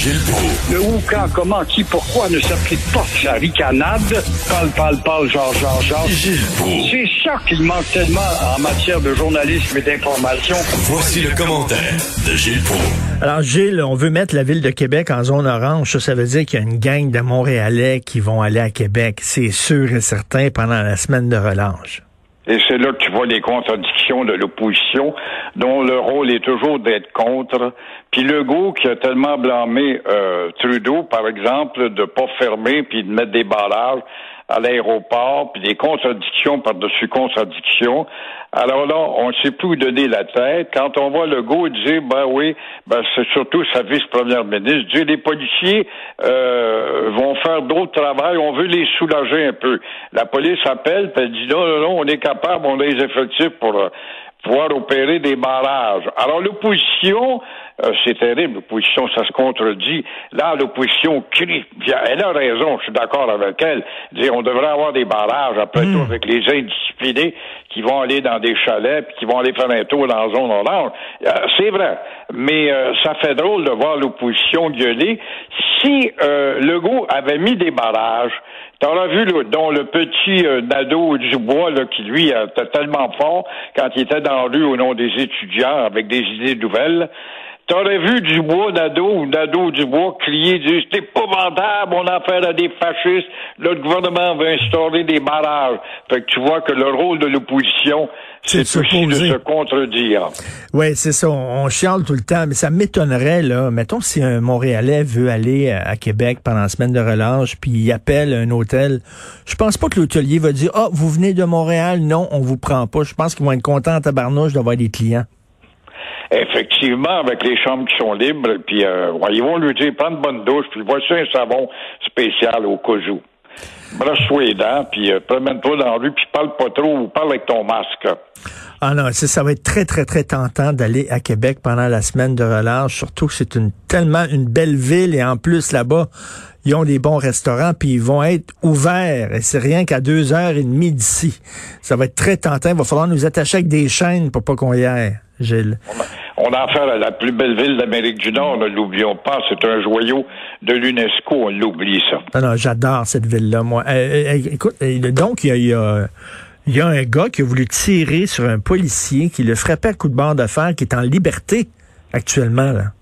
Gilles Proulx. Le où, quand, comment, qui, pourquoi ne s'applique pas sa ricanade? Parle, parle, parle, genre, genre, genre. Gilles. C'est ça qu'il manque tellement en matière de journalisme et d'information. Voici le commentaire de Gilles Proulx. Alors, Gilles, on veut mettre la ville de Québec en zone orange. Ça, ça veut dire qu'il y a une gang de Montréalais qui vont aller à Québec. C'est sûr et certain pendant la semaine de relâche. Et c'est là que tu vois les contradictions de l'opposition, dont le rôle est toujours d'être contre. Puis Legault, qui a tellement blâmé euh, Trudeau, par exemple, de pas fermer puis de mettre des barrages à l'aéroport, puis des contradictions par-dessus contradictions. Alors là, on ne sait plus où donner la tête. Quand on voit Legault dire, ben oui, ben c'est surtout sa vice-première ministre, dire les policiers euh, vont faire d'autres travail, on veut les soulager un peu. La police appelle, puis elle dit, non, non, non, on est capable, on a les effectifs pour... Euh, pouvoir opérer des barrages. Alors l'opposition, euh, c'est terrible, l'opposition, ça se contredit. Là, l'opposition crie. Elle a raison, je suis d'accord avec elle. Dire, on devrait avoir des barrages, après tout, avec les indisciplinés qui vont aller dans des chalets, puis qui vont aller faire un tour dans la zone orange. Euh, c'est vrai. Mais euh, ça fait drôle de voir l'opposition gueuler. Si euh, Legault avait mis des barrages, T'auras vu, là, dont le petit euh, Nadeau Dubois, là, qui lui était tellement fort quand il était dans la rue au nom des étudiants avec des idées nouvelles. T'aurais vu Dubois, Nadeau ou Nadeau Dubois crier, dire c'est épouvantable, on a affaire à des fascistes, le gouvernement veut instaurer des barrages. Fait que tu vois que le rôle de l'opposition, c'est aussi de se contredire. Oui, c'est ça. On, on chiale tout le temps, mais ça m'étonnerait, là. Mettons si un Montréalais veut aller à à Québec pendant la semaine de relâche, puis il appelle un hôtel. Je pense pas que l'hôtelier va dire, ah, vous venez de Montréal? Non, on vous prend pas. Je pense qu'ils vont être contents en tabarnouche d'avoir des clients. Effectivement, avec les chambres qui sont libres, puis euh, ils vont lui dire prends une bonne douche, puis voici un savon spécial au cojou. Brosse-toi les dents, puis euh, promène-toi dans la rue, puis parle pas trop ou parle avec ton masque. Ah non, ça, ça va être très, très, très tentant d'aller à Québec pendant la semaine de relâche, surtout que c'est une tellement une belle ville et en plus là-bas, ils ont des bons restaurants puis ils vont être ouverts et c'est rien qu'à deux heures et demie d'ici. Ça va être très tentant. Il va falloir nous attacher avec des chaînes pour pas qu'on y aille, Gilles. On a affaire à la plus belle ville d'Amérique du Nord, ne l'oublions pas, c'est un joyau de l'UNESCO, on l'oublie ça. Non, non, j'adore cette ville-là, moi. Euh, euh, écoute, euh, donc, il y a, il y, a, il y a un gars qui a voulu tirer sur un policier qui le frappait à coup de barre de fer, qui est en liberté actuellement, là.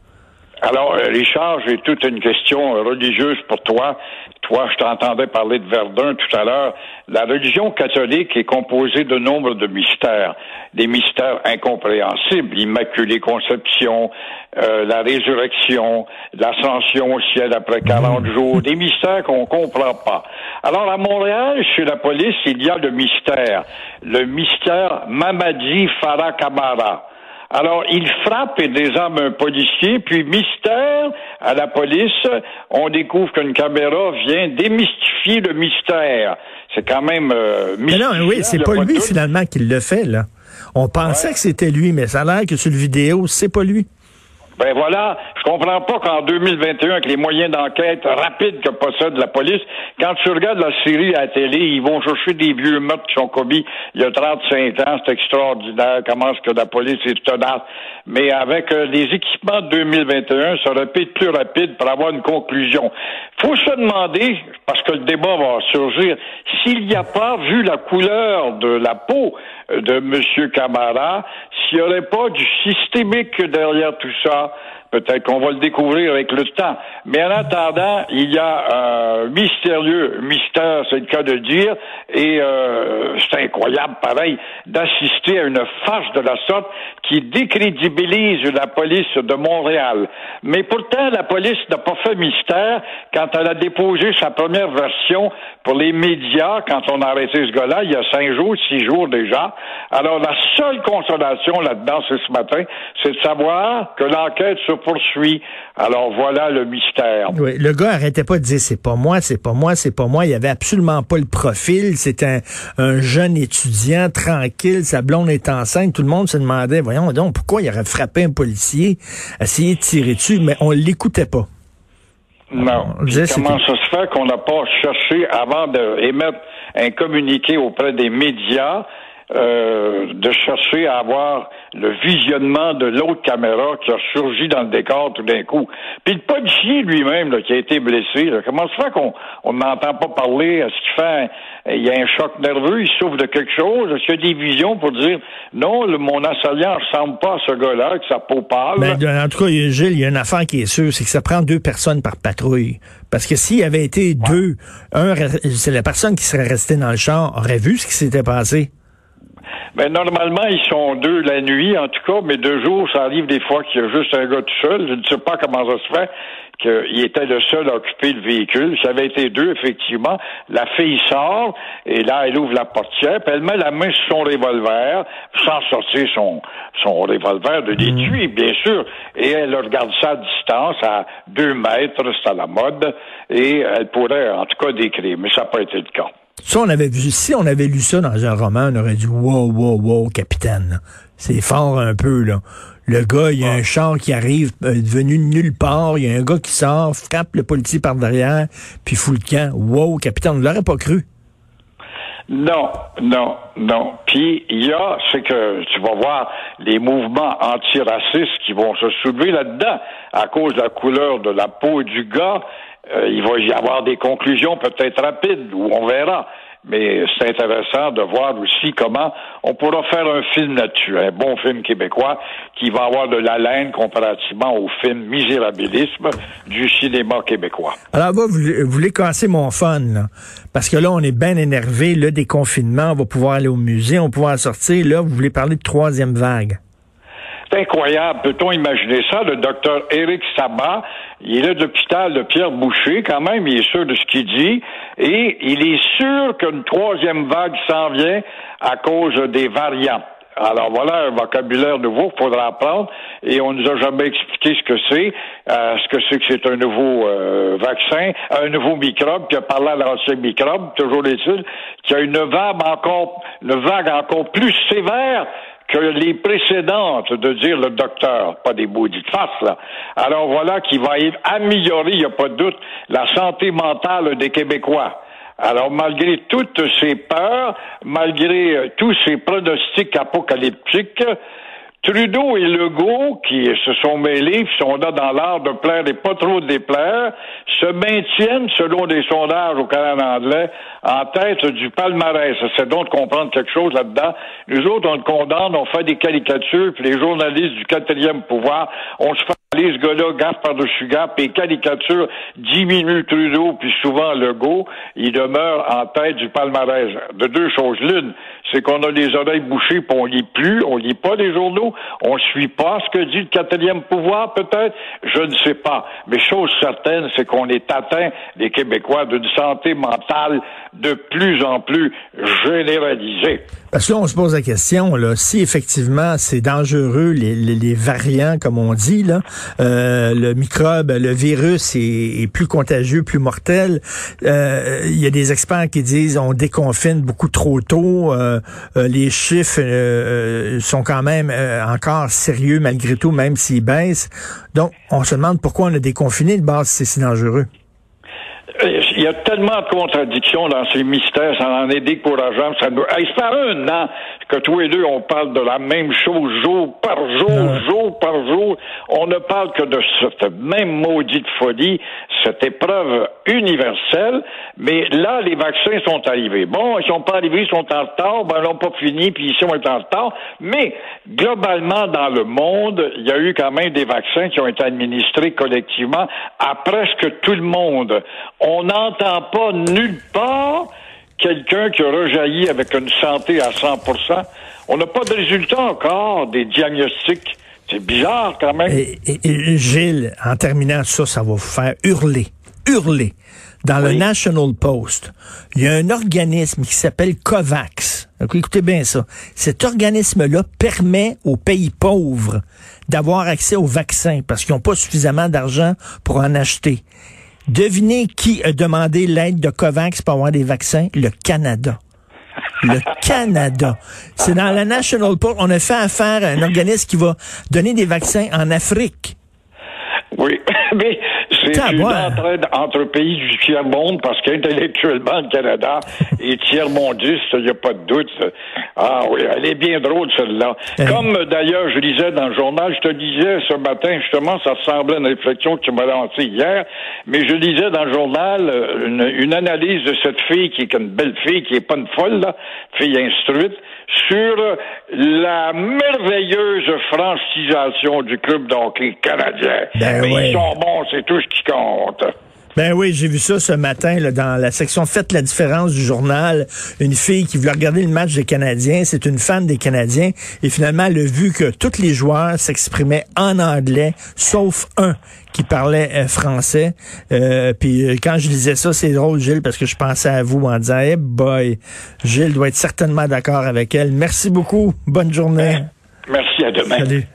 Alors, euh, Richard, j'ai toute une question religieuse pour toi. Toi, je t'entendais parler de Verdun tout à l'heure. La religion catholique est composée de nombre de mystères, des mystères incompréhensibles, l'Immaculée Conception, euh, la résurrection, l'ascension au ciel après 40 jours, des mystères qu'on comprend pas. Alors, à Montréal, chez la police, il y a le mystère, le mystère Mamadi Farah Kamara. Alors, il frappe et désarme un policier, puis mystère à la police, on découvre qu'une caméra vient démystifier le mystère. C'est quand même euh, Mais non, oui, c'est pas lui finalement qui le fait, là. On pensait Ouais. que c'était lui, mais ça a l'air que sur le vidéo, c'est pas lui. Ben voilà, je comprends pas qu'en 2021, avec les moyens d'enquête rapides que possède la police, quand tu regardes la série à la télé, ils vont chercher des vieux meurtres qui sont commis il y a 35 ans, c'est extraordinaire, comment est-ce que la police est tenace. Mais avec euh, les équipements de 2021, ça aurait pu plus rapide pour avoir une conclusion. Faut se demander, parce que le débat va surgir, s'il n'y a pas, vu la couleur de la peau de M. Camara, s'il n'y aurait pas du systémique derrière tout ça, peut-être qu'on va le découvrir avec le temps. Mais en attendant, il y a un mystérieux mystère, c'est le cas de dire, et euh, c'est incroyable, pareil, d'assister à une farce de la sorte qui décrédibilise la police de Montréal. Mais pourtant, la police n'a pas fait mystère quand elle a déposé sa première version pour les médias, quand on a arrêté ce gars-là, il y a cinq jours, six jours déjà. Alors, la seule consolation là-dedans, c'est ce matin, c'est de savoir que l'enquête se poursuit. Alors, voilà le mystère. Oui, le gars arrêtait pas de dire c'est pas moi, c'est pas moi, c'est pas moi. Il avait absolument pas le profil. C'était un, un jeune étudiant tranquille. Sa blonde est enceinte. Tout le monde se demandait, voyons donc, pourquoi il aurait frappé un policier, essayé de tirer dessus, mais on l'écoutait pas. Non. Disait, comment ça se fait qu'on n'a pas cherché avant d'émettre un communiqué auprès des médias euh, de chercher à avoir le visionnement de l'autre caméra qui a surgi dans le décor tout d'un coup. Puis le policier lui-même qui a été blessé, comment se fait qu'on on n'entend pas parler? Est-ce qu'il fait il y a un choc nerveux, il souffre de quelque chose? Est-ce qu'il y a des visions pour dire non, le, mon assaillant ne ressemble pas à ce gars-là, avec sa peau pâle? Ben, en tout cas, Gilles, il y a une affaire qui est sûre, c'est que ça prend deux personnes par patrouille. Parce que s'il y avait été deux, un, c'est la personne qui serait restée dans le champ aurait vu ce qui s'était passé. Ben, normalement, ils sont deux la nuit, en tout cas, mais deux jours, ça arrive des fois qu'il y a juste un gars tout seul. Je ne sais pas comment ça se fait qu'il était le seul à occuper le véhicule. Ça avait été deux, effectivement. La fille sort, et là, elle ouvre la portière, puis elle met la main sur son revolver, sans sortir son, son revolver de l'étui, mhm. bien sûr. Et elle regarde ça à distance, à deux mètres, c'est à la mode, et elle pourrait, en tout cas, décrire, mais ça n'a pas été le cas. Ça, on avait vu, si on avait lu ça dans un roman, on aurait dit wow, wow, wow, capitaine. C'est fort un peu, là. Le gars, il y a un char qui arrive, euh, venu de nulle part, il y a un gars qui sort, frappe le policier par derrière, puis fout le camp. Wow, capitaine, on ne l'aurait pas cru. Non, non, non. Puis il y a, c'est que tu vas voir les mouvements antiracistes qui vont se soulever là-dedans à cause de la couleur de la peau du gars. Euh, il va y avoir des conclusions peut-être rapides, ou on verra. Mais c'est intéressant de voir aussi comment on pourra faire un film là-dessus, un bon film québécois qui va avoir de la laine comparativement au film Misérabilisme du cinéma québécois. Alors, vous, vous voulez casser mon fun, là. Parce que là, on est bien énervé, le déconfinement, on va pouvoir aller au musée, on va pouvoir sortir. Là, vous voulez parler de troisième vague. C'est incroyable. Peut-on imaginer ça? Le docteur Éric Sabat, il est l'hôpital de Pierre Boucher, quand même, il est sûr de ce qu'il dit, et il est sûr qu'une troisième vague s'en vient à cause des variants. Alors voilà un vocabulaire nouveau qu'il faudra apprendre et on nous a jamais expliqué ce que c'est, euh, ce que c'est que c'est un nouveau euh, vaccin, un nouveau microbe qui a parlé à l'ancien microbe, toujours est-il, qui a une vague encore, une vague encore plus sévère que les précédentes, de dire le docteur, pas des bouts de face, là. Alors voilà qui va améliorer, il n'y a pas de doute, la santé mentale des Québécois. Alors, malgré toutes ces peurs, malgré euh, tous ces pronostics apocalyptiques, Trudeau et Legault, qui se sont mêlés, qui sont là dans l'art de plaire et pas trop de déplaire, se maintiennent, selon des sondages au Canada anglais, en tête du palmarès. C'est donc de comprendre quelque chose là-dedans. Nous autres, on le condamne, on fait des caricatures, puis les journalistes du quatrième pouvoir, on se fait ce gars-là, gaffe par-dessus gaffe, et caricatures diminuent Trudeau, puis souvent Legault, il demeure en tête du palmarès. De deux choses l'une, c'est qu'on a les oreilles bouchées, puis on lit plus, on lit pas les journaux, on suit pas ce que dit le quatrième pouvoir, peut-être, je ne sais pas. Mais chose certaine, c'est qu'on est atteint, les Québécois, d'une santé mentale de plus en plus généralisée. Parce que là, on se pose la question, là, si effectivement c'est dangereux, les, les, variants, comme on dit, là, euh, le microbe, le virus est, plus contagieux, plus mortel. Euh, il y a des experts qui disent on déconfine beaucoup trop tôt. Euh, les chiffres sont quand même encore sérieux malgré tout, même s'ils baissent. Donc, on se demande pourquoi on a déconfiné de base si c'est si dangereux. Il y a tellement de contradictions dans ces mystères, ça en est décourageant. Ça nous... Hey, ça fait un an que tous les deux, on parle de la même chose jour par jour, jour par jour. On ne parle que de cette même maudite folie, cette épreuve universelle. Mais là, les vaccins sont arrivés. Bon, ils sont pas arrivés, ils sont en retard. Ben, ils n'ont pas fini, puis ici, on est en retard. Mais, globalement, dans le monde, il y a eu quand même des vaccins qui ont été administrés collectivement à presque tout le monde. On n'entend pas nulle part quelqu'un qui a rejailli avec une santé à 100% On n'a pas de résultat encore des diagnostics. C'est bizarre quand même. Et, Gilles, en terminant ça, ça va vous faire hurler. Hurler. Dans le National Post, il y a un organisme qui s'appelle COVAX. écoutez bien ça. Cet organisme-là permet aux pays pauvres d'avoir accès aux vaccins parce qu'ils n'ont pas suffisamment d'argent pour en acheter. Devinez qui a demandé l'aide de COVAX pour avoir des vaccins? Le Canada. Le Canada. C'est dans la National Post. On a fait affaire à un organisme qui va donner des vaccins en Afrique. Oui, mais c'est une entraide entre pays du tiers-monde parce qu'intellectuellement, le Canada est tiers-mondiste, il n'y a pas de doute. Ah oui, elle est bien drôle, celle-là. Eh. Comme d'ailleurs, je lisais dans le journal, je te disais ce matin, justement, ça ressemblait à une réflexion que tu m'as lancée hier, mais je lisais dans le journal euh, une, analyse de cette fille qui est une belle fille, qui est pas une folle, là, fille instruite, sur la merveilleuse francisation du club d'hockey canadien. Ben Mais ils sont bons, c'est tout ce qui compte. Ben oui, j'ai vu ça ce matin là, dans la section Faites la différence du journal. Une fille qui voulait regarder le match des Canadiens, c'est une fan des Canadiens, et finalement elle a vu que tous les joueurs s'exprimaient en anglais, sauf un qui parlait euh, français. Euh, puis euh, quand je lisais ça, c'est drôle, Gilles, parce que je pensais à vous en disant, hey boy, Gilles doit être certainement d'accord avec elle. Merci beaucoup. Bonne journée. Merci, à demain. Salut.